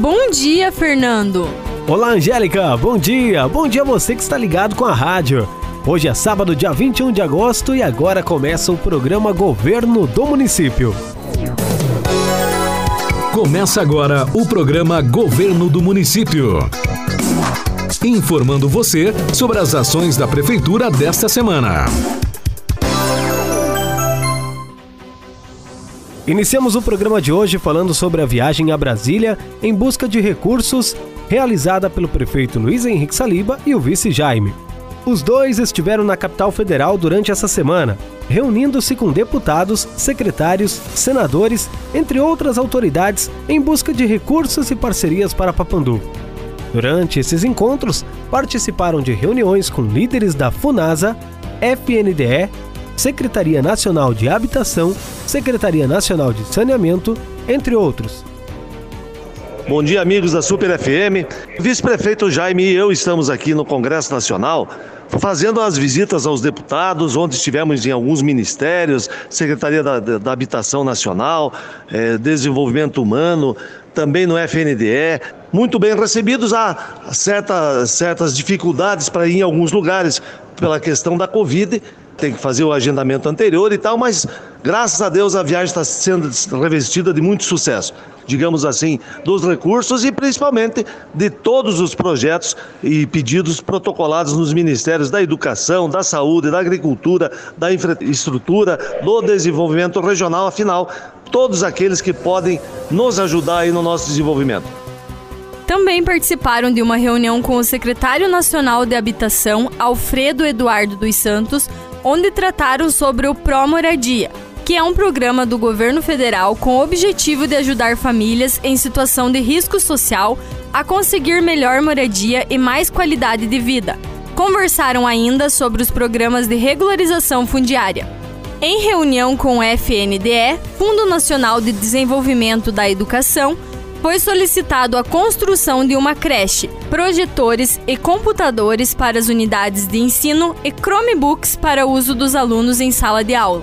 Bom dia, Fernando. Olá, Angélica. Bom dia. Bom dia a você que está ligado com a rádio. Hoje é sábado, dia 21 de agosto e agora começa o programa Governo do Município. Começa agora o programa Governo do Município. Informando você sobre as ações da Prefeitura desta semana. Iniciamos o programa de hoje falando sobre a viagem a Brasília em busca de recursos realizada pelo prefeito Luiz Henrique Saliba e o vice Jaime. Os dois estiveram na capital federal durante essa semana, reunindo-se com deputados, secretários, senadores, entre outras autoridades, em busca de recursos e parcerias para Papandu. Durante esses encontros, participaram de reuniões com líderes da FUNASA, FNDE, Secretaria Nacional de Habitação, Secretaria Nacional de Saneamento, entre outros. Bom dia, amigos da Super FM. Vice-prefeito Jaime e eu estamos aqui no Congresso Nacional fazendo as visitas aos deputados, onde estivemos em alguns ministérios, Secretaria da, da Habitação Nacional, eh, Desenvolvimento Humano, também no FNDE, muito bem recebidos. Há certas, certas dificuldades para ir em alguns lugares pela questão da Covid, tem que fazer o agendamento anterior e tal, mas graças a Deus a viagem está sendo revestida de muito sucesso, digamos assim, dos recursos e principalmente de todos os projetos e pedidos protocolados nos ministérios da Educação, da Saúde, da Agricultura, da Infraestrutura, do Desenvolvimento Regional, afinal, todos aqueles que podem nos ajudar aí no nosso desenvolvimento. Também participaram de uma reunião com o secretário nacional de Habitação, Alfredo Eduardo dos Santos, onde trataram sobre o Pró Moradia, que é um programa do governo federal com o objetivo de ajudar famílias em situação de risco social a conseguir melhor moradia e mais qualidade de vida. Conversaram ainda sobre os programas de regularização fundiária. Em reunião com o FNDE, Fundo Nacional de Desenvolvimento da Educação, foi solicitado a construção de uma creche, projetores e computadores para as unidades de ensino e Chromebooks para uso dos alunos em sala de aula.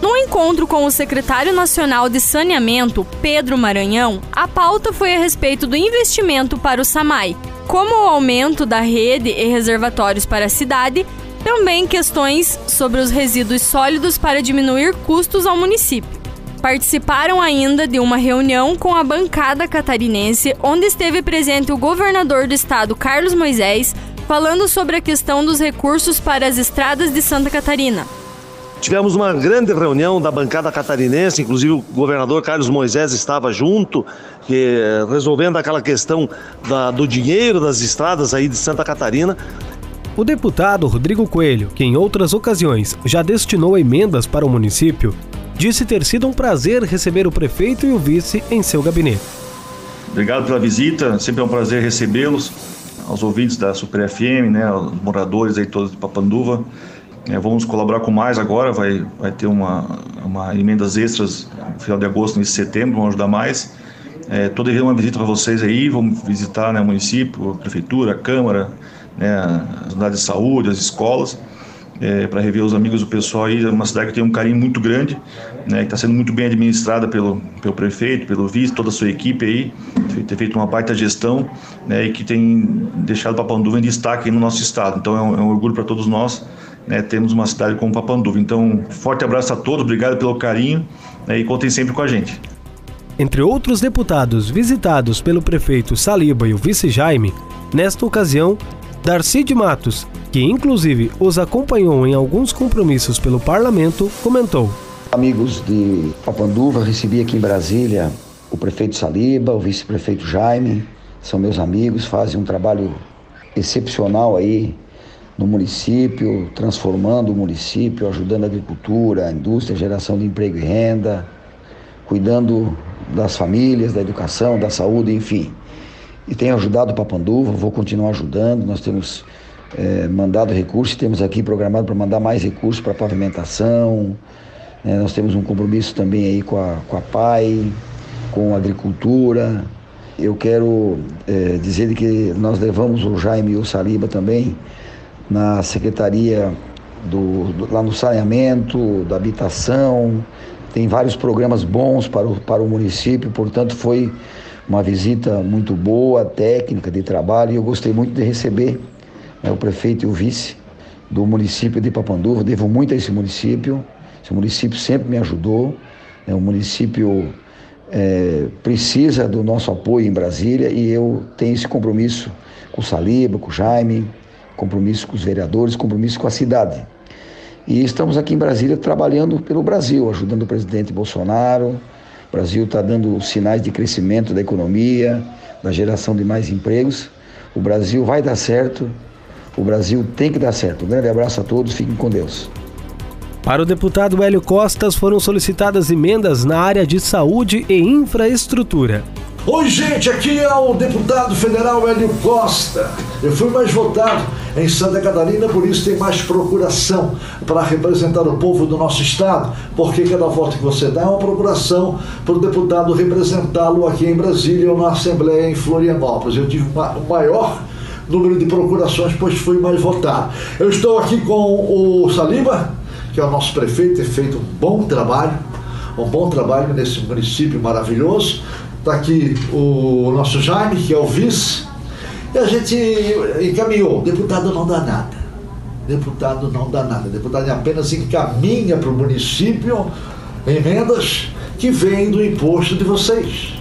No encontro com o secretário nacional de Saneamento, Pedro Maranhão, a pauta foi a respeito do investimento para o SAMAI, como o aumento da rede e reservatórios para a cidade, também questões sobre os resíduos sólidos para diminuir custos ao município. Participaram ainda de uma reunião com a bancada catarinense, onde esteve presente o governador do estado, Carlos Moisés, falando sobre a questão dos recursos para as estradas de Santa Catarina. Tivemos uma grande reunião da bancada catarinense, inclusive o governador Carlos Moisés estava junto, que, resolvendo aquela questão da, do dinheiro das estradas aí de Santa Catarina. O deputado Rodrigo Coelho, que em outras ocasiões já destinou emendas para o município, disse ter sido um prazer receber o prefeito e o vice em seu gabinete. Obrigado pela visita, sempre é um prazer recebê-los, aos ouvintes da Super FM, né, aos moradores aí todos de Papanduva. É, vamos colaborar com mais agora, vai, vai ter uma, uma emendas extras no final de agosto, início de setembro, vamos ajudar mais. Estou é, devendo uma visita para vocês aí, vamos visitar né, o município, a prefeitura, a Câmara, né, as unidades de saúde, as escolas é, para rever os amigos do pessoal aí. É uma cidade que tem um carinho muito grande, né, que está sendo muito bem administrada pelo, pelo prefeito, pelo vice, toda a sua equipe aí, ter feito uma baita gestão né, e que tem deixado Papanduva em destaque no nosso estado. Então é um, é um orgulho para todos nós. Né, temos uma cidade como Papanduva. Então, forte abraço a todos, obrigado pelo carinho né, e contem sempre com a gente. Entre outros deputados visitados pelo prefeito Saliba e o vice Jaime, nesta ocasião, Darcy de Matos, que inclusive os acompanhou em alguns compromissos pelo parlamento, comentou: Amigos de Papanduva, recebi aqui em Brasília o prefeito Saliba, o vice-prefeito Jaime, são meus amigos, fazem um trabalho excepcional aí no município, transformando o município, ajudando a agricultura, a indústria, geração de emprego e renda, cuidando das famílias, da educação, da saúde, enfim. E tenho ajudado o Papanduva, vou continuar ajudando. Nós temos é, mandado recursos, temos aqui programado para mandar mais recursos para pavimentação. É, nós temos um compromisso também aí com a, com a PAI, com a agricultura. Eu quero é, dizer que nós levamos o Jaime e o Saliba também na Secretaria do, do, lá no saneamento, da habitação. Tem vários programas bons para o, para o município, portanto foi uma visita muito boa, técnica, de trabalho, e eu gostei muito de receber né, o prefeito e o vice do município de Papanduva. Devo muito a esse município, esse município sempre me ajudou, né, o município é, precisa do nosso apoio em Brasília e eu tenho esse compromisso com o Saliba, com o Jaime, compromisso com os vereadores, compromisso com a cidade. E estamos aqui em Brasília trabalhando pelo Brasil, ajudando o presidente Bolsonaro, o Brasil está dando sinais de crescimento da economia, da geração de mais empregos. O Brasil vai dar certo. O Brasil tem que dar certo. Um grande abraço a todos. Fiquem com Deus. Para o deputado Hélio Costas, foram solicitadas emendas na área de saúde e infraestrutura. Oi, gente, aqui é o deputado federal Hélio Costa. Eu fui mais votado em Santa Catarina, por isso tem mais procuração para representar o povo do nosso estado, porque cada voto que você dá é uma procuração para o deputado representá-lo aqui em Brasília ou na Assembleia em Florianópolis. Eu tive o maior número de procurações, pois fui mais votado. Eu estou aqui com o Saliba, que é o nosso prefeito, tem feito um bom trabalho, um bom trabalho nesse município maravilhoso. Está aqui o nosso Jaime, que é o vice. E a gente encaminhou. Deputado não dá nada. Deputado não dá nada. Deputado apenas encaminha para o município emendas que vêm do imposto de vocês.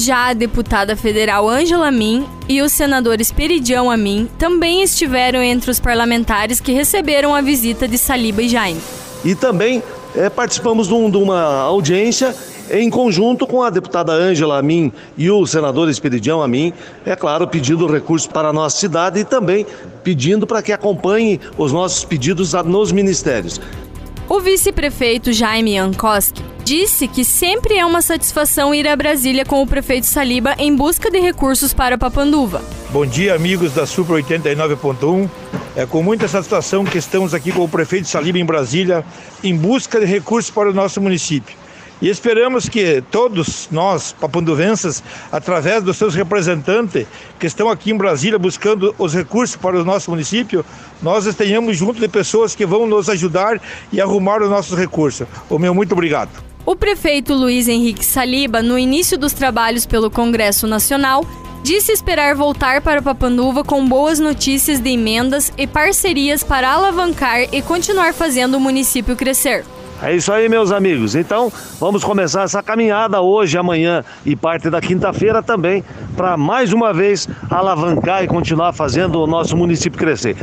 Já a deputada federal Ângela Min e o senador Esperidião Amin também estiveram entre os parlamentares que receberam a visita de Saliba e Jaime. E também é, participamos de, um, de uma audiência em conjunto com a deputada Ângela Amin e o senador Esperidião Amin, é claro, pedindo recursos para a nossa cidade e também pedindo para que acompanhe os nossos pedidos nos ministérios. O vice-prefeito Jaime Ankoski disse que sempre é uma satisfação ir a Brasília com o prefeito Saliba em busca de recursos para Papanduva. Bom dia, amigos da Super 89.1. É com muita satisfação que estamos aqui com o prefeito Saliba em Brasília em busca de recursos para o nosso município. E esperamos que todos nós, papanduvenses, através dos seus representantes que estão aqui em Brasília buscando os recursos para o nosso município, nós estejamos junto de pessoas que vão nos ajudar e arrumar os nossos recursos. O meu muito obrigado. O prefeito Luiz Henrique Saliba, no início dos trabalhos pelo Congresso Nacional, disse esperar voltar para Papanduva com boas notícias de emendas e parcerias para alavancar e continuar fazendo o município crescer. É isso aí, meus amigos. Então, vamos começar essa caminhada hoje, amanhã e parte da quinta-feira também, para mais uma vez alavancar e continuar fazendo o nosso município crescer.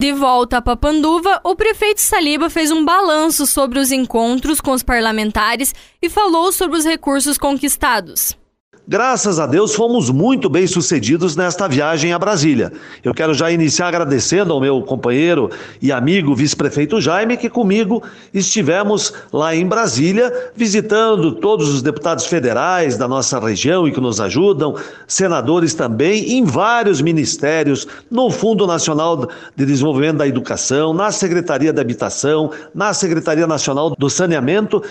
De volta a Papanduva, o prefeito Saliba fez um balanço sobre os encontros com os parlamentares e falou sobre os recursos conquistados. Graças a Deus fomos muito bem sucedidos nesta viagem a Brasília. Eu quero já iniciar agradecendo ao meu companheiro e amigo vice-prefeito Jaime, que comigo estivemos lá em Brasília, visitando todos os deputados federais da nossa região e que nos ajudam, senadores também, em vários ministérios, no Fundo Nacional de Desenvolvimento da Educação, na Secretaria da Habitação, na Secretaria Nacional do Saneamento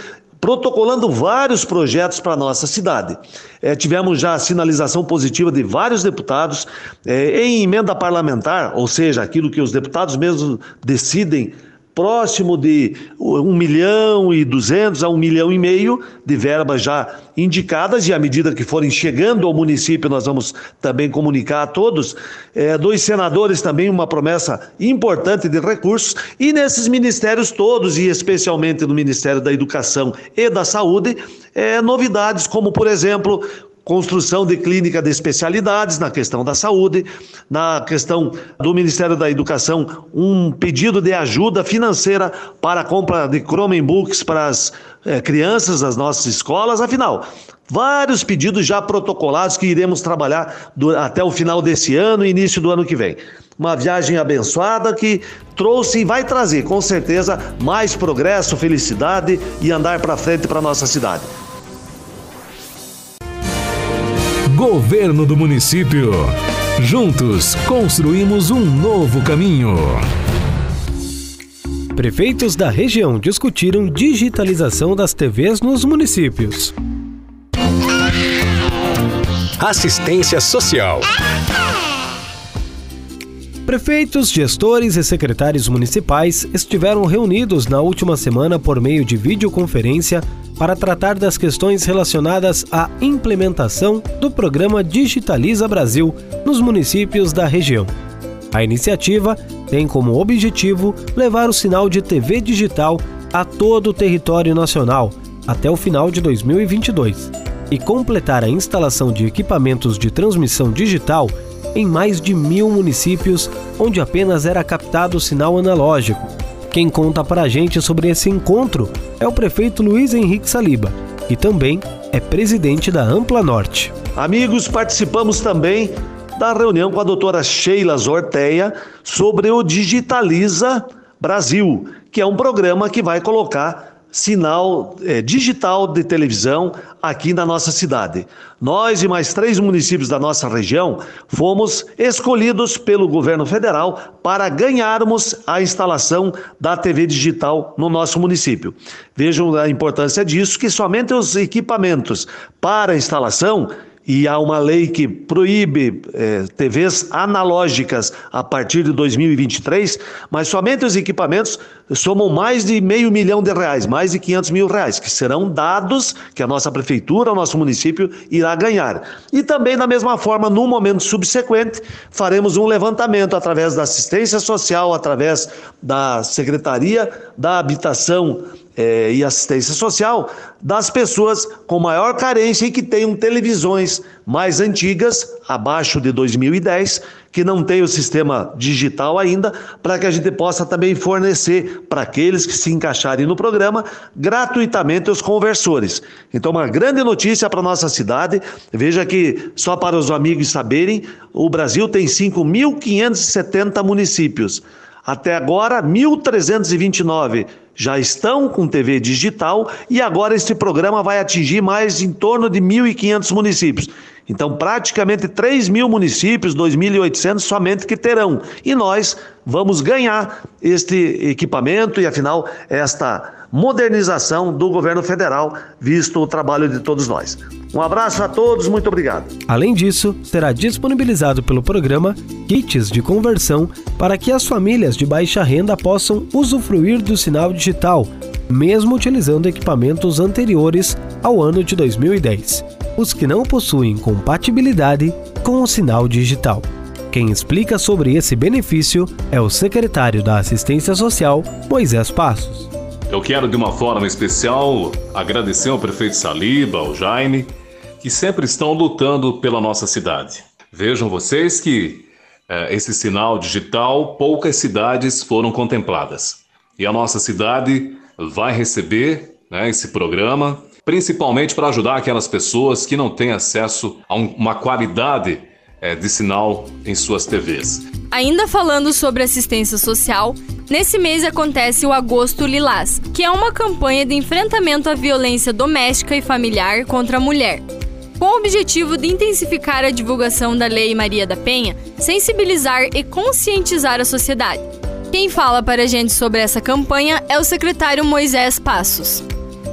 protocolando vários projetos para a nossa cidade. É, tivemos já a sinalização positiva de vários deputados é, em emenda parlamentar, ou seja, aquilo que os deputados mesmos decidem próximo de 1 milhão e 200 a 1 milhão e meio de verbas já indicadas e à medida que forem chegando ao município nós vamos também comunicar a todos. É, dois senadores também uma promessa importante de recursos e nesses ministérios todos e especialmente no Ministério da Educação e da Saúde, é, novidades como por exemplo construção de clínica de especialidades na questão da saúde, na questão do Ministério da Educação, um pedido de ajuda financeira para a compra de Chromebooks para as é, crianças das nossas escolas, afinal, vários pedidos já protocolados que iremos trabalhar do, até o final desse ano e início do ano que vem. Uma viagem abençoada que trouxe e vai trazer, com certeza, mais progresso, felicidade e andar para frente para nossa cidade. Governo do Município. Juntos construímos um novo caminho. Prefeitos da região discutiram digitalização das TVs nos municípios. Assistência Social. Prefeitos, gestores e secretários municipais estiveram reunidos na última semana por meio de videoconferência para tratar das questões relacionadas à implementação do programa Digitaliza Brasil nos municípios da região. A iniciativa tem como objetivo levar o sinal de TV digital a todo o território nacional até o final de 2022 e completar a instalação de equipamentos de transmissão digital em mais de mil municípios onde apenas era captado o sinal analógico. Quem conta para a gente sobre esse encontro é o prefeito Luiz Henrique Saliba, que também é presidente da Ampla Norte. Amigos, participamos também da reunião com a doutora Sheila Zorteia sobre o Digitaliza Brasil, que é um programa que vai colocar sinal é, digital de televisão aqui na nossa cidade. Nós e mais três municípios da nossa região fomos escolhidos pelo governo federal para ganharmos a instalação da TV digital no nosso município. Vejam a importância disso, que somente os equipamentos para a instalação e há uma lei que proíbe é, TVs analógicas a partir de 2023, mas somente os equipamentos somam mais de meio milhão de reais, mais de 500 mil reais, que serão dados que a nossa prefeitura, o nosso município irá ganhar. E também, da mesma forma, no momento subsequente, faremos um levantamento através da assistência social, através da Secretaria da Habitação é, e assistência social das pessoas com maior carência e que tenham televisões mais antigas, abaixo de 2010, que não tem o sistema digital ainda, para que a gente possa também fornecer para aqueles que se encaixarem no programa gratuitamente os conversores. Então, uma grande notícia para nossa cidade. Veja que, só para os amigos saberem, o Brasil tem 5.570 municípios. Até agora, 1.329 já estão com TV digital e agora este programa vai atingir mais em torno de 1.500 municípios. Então, praticamente 3 mil municípios, 2.800 somente que terão. E nós vamos ganhar este equipamento e, afinal, esta modernização do governo federal, visto o trabalho de todos nós. Um abraço a todos, muito obrigado. Além disso, será disponibilizado pelo programa kits de conversão para que as famílias de baixa renda possam usufruir do sinal digital, mesmo utilizando equipamentos anteriores ao ano de 2010 os que não possuem compatibilidade com o sinal digital. Quem explica sobre esse benefício é o secretário da Assistência Social, Moisés Passos. Eu quero, de uma forma especial, agradecer ao prefeito Saliba, ao Jaime, que sempre estão lutando pela nossa cidade. Vejam vocês que é, esse sinal digital, poucas cidades foram contempladas. E a nossa cidade vai receber né, esse programa principalmente para ajudar aquelas pessoas que não têm acesso a um, uma qualidade é, de sinal em suas TVs. Ainda falando sobre assistência social, nesse mês acontece o Agosto Lilás, que é uma campanha de enfrentamento à violência doméstica e familiar contra a mulher. Com o objetivo de intensificar a divulgação da Lei Maria da Penha, sensibilizar e conscientizar a sociedade. Quem fala para a gente sobre essa campanha é o secretário Moisés Passos.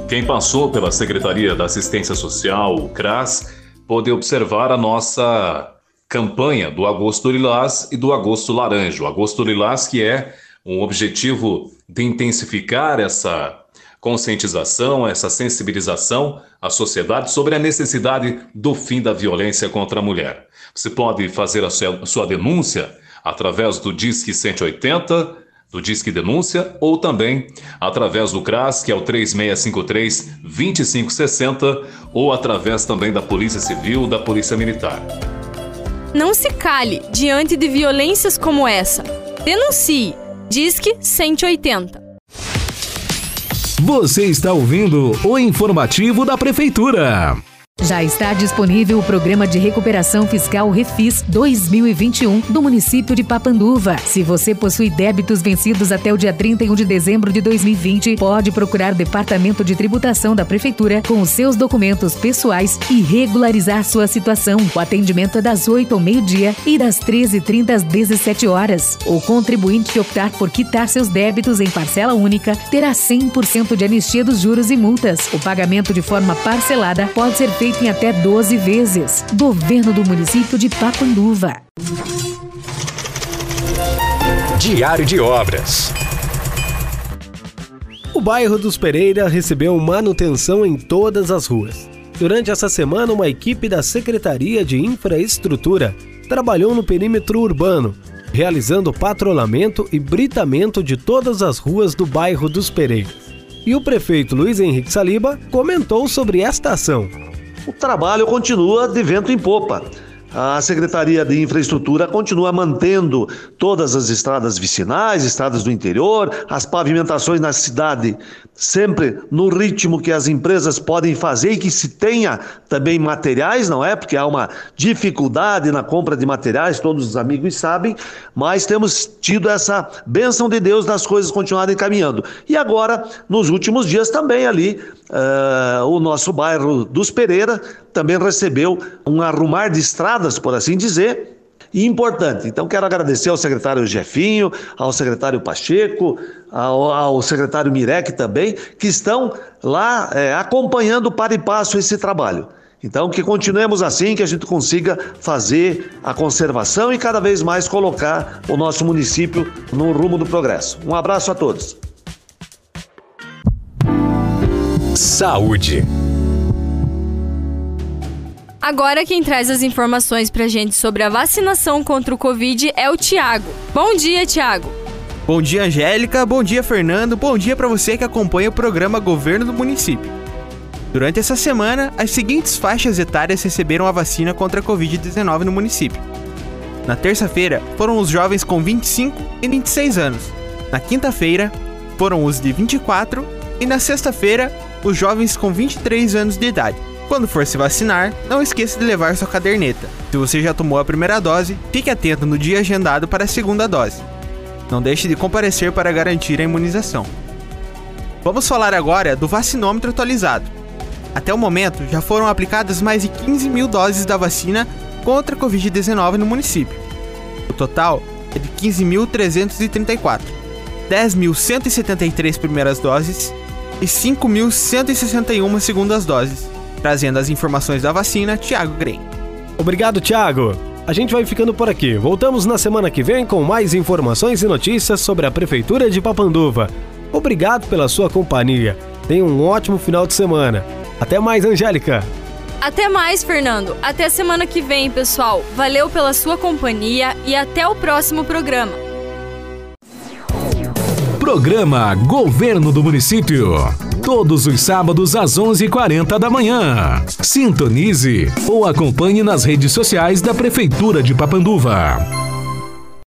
Quem passou pela Secretaria da Assistência Social, o CRAS, pôde observar a nossa campanha do Agosto Lilás e do Agosto Laranja. O Agosto Lilás, que é um objetivo de intensificar essa conscientização, essa sensibilização à sociedade sobre a necessidade do fim da violência contra a mulher. Você pode fazer a sua denúncia através do Disque 180 do Disque Denúncia ou também através do CRAS, que é o 3653 2560, ou através também da Polícia Civil, da Polícia Militar. Não se cale diante de violências como essa. Denuncie. Disque 180. Você está ouvindo o informativo da Prefeitura. Já está disponível o Programa de Recuperação Fiscal Refis 2021 do município de Papanduva. Se você possui débitos vencidos até o dia 31 de dezembro de 2020, pode procurar o Departamento de Tributação da Prefeitura com os seus documentos pessoais e regularizar sua situação. O atendimento é das 8 ao meio-dia e das 13h30 às 17 horas. O contribuinte que optar por quitar seus débitos em parcela única terá 100% de anistia dos juros e multas. O pagamento de forma parcelada pode ser feito em até 12 vezes. Governo do município de Papanduva. Diário de Obras. O bairro dos Pereira recebeu manutenção em todas as ruas. Durante essa semana, uma equipe da Secretaria de Infraestrutura trabalhou no perímetro urbano, realizando patrulhamento e britamento de todas as ruas do bairro dos Pereiras. E o prefeito Luiz Henrique Saliba comentou sobre esta ação. O trabalho continua de vento em popa. A Secretaria de Infraestrutura continua mantendo todas as estradas vicinais, estradas do interior, as pavimentações na cidade, sempre no ritmo que as empresas podem fazer e que se tenha também materiais, não é? Porque há uma dificuldade na compra de materiais, todos os amigos sabem, mas temos tido essa bênção de Deus das coisas continuarem caminhando. E agora, nos últimos dias, também ali, uh, o nosso bairro dos Pereira também recebeu um arrumar de por assim dizer, e importante. Então, quero agradecer ao secretário Jefinho, ao secretário Pacheco, ao, ao secretário Mirek também, que estão lá é, acompanhando para e passo esse trabalho. Então, que continuemos assim, que a gente consiga fazer a conservação e cada vez mais colocar o nosso município no rumo do progresso. Um abraço a todos. Saúde. Agora quem traz as informações pra gente sobre a vacinação contra o Covid é o Tiago. Bom dia, Tiago. Bom dia, Angélica. Bom dia, Fernando. Bom dia para você que acompanha o programa Governo do Município. Durante essa semana, as seguintes faixas etárias receberam a vacina contra a Covid-19 no município. Na terça-feira, foram os jovens com 25 e 26 anos. Na quinta-feira, foram os de 24 e na sexta-feira, os jovens com 23 anos de idade. Quando for se vacinar, não esqueça de levar sua caderneta. Se você já tomou a primeira dose, fique atento no dia agendado para a segunda dose. Não deixe de comparecer para garantir a imunização. Vamos falar agora do vacinômetro atualizado. Até o momento, já foram aplicadas mais de 15 mil doses da vacina contra a Covid-19 no município. O total é de 15.334, 10.173 primeiras doses e 5.161 segundas doses. Trazendo as informações da vacina, Thiago Green. Obrigado, Thiago. A gente vai ficando por aqui. Voltamos na semana que vem com mais informações e notícias sobre a Prefeitura de Papanduva. Obrigado pela sua companhia. Tenha um ótimo final de semana. Até mais, Angélica. Até mais, Fernando. Até semana que vem, pessoal. Valeu pela sua companhia e até o próximo programa. Programa Governo do Município. Todos os sábados às 11h40 da manhã. Sintonize ou acompanhe nas redes sociais da Prefeitura de Papanduva.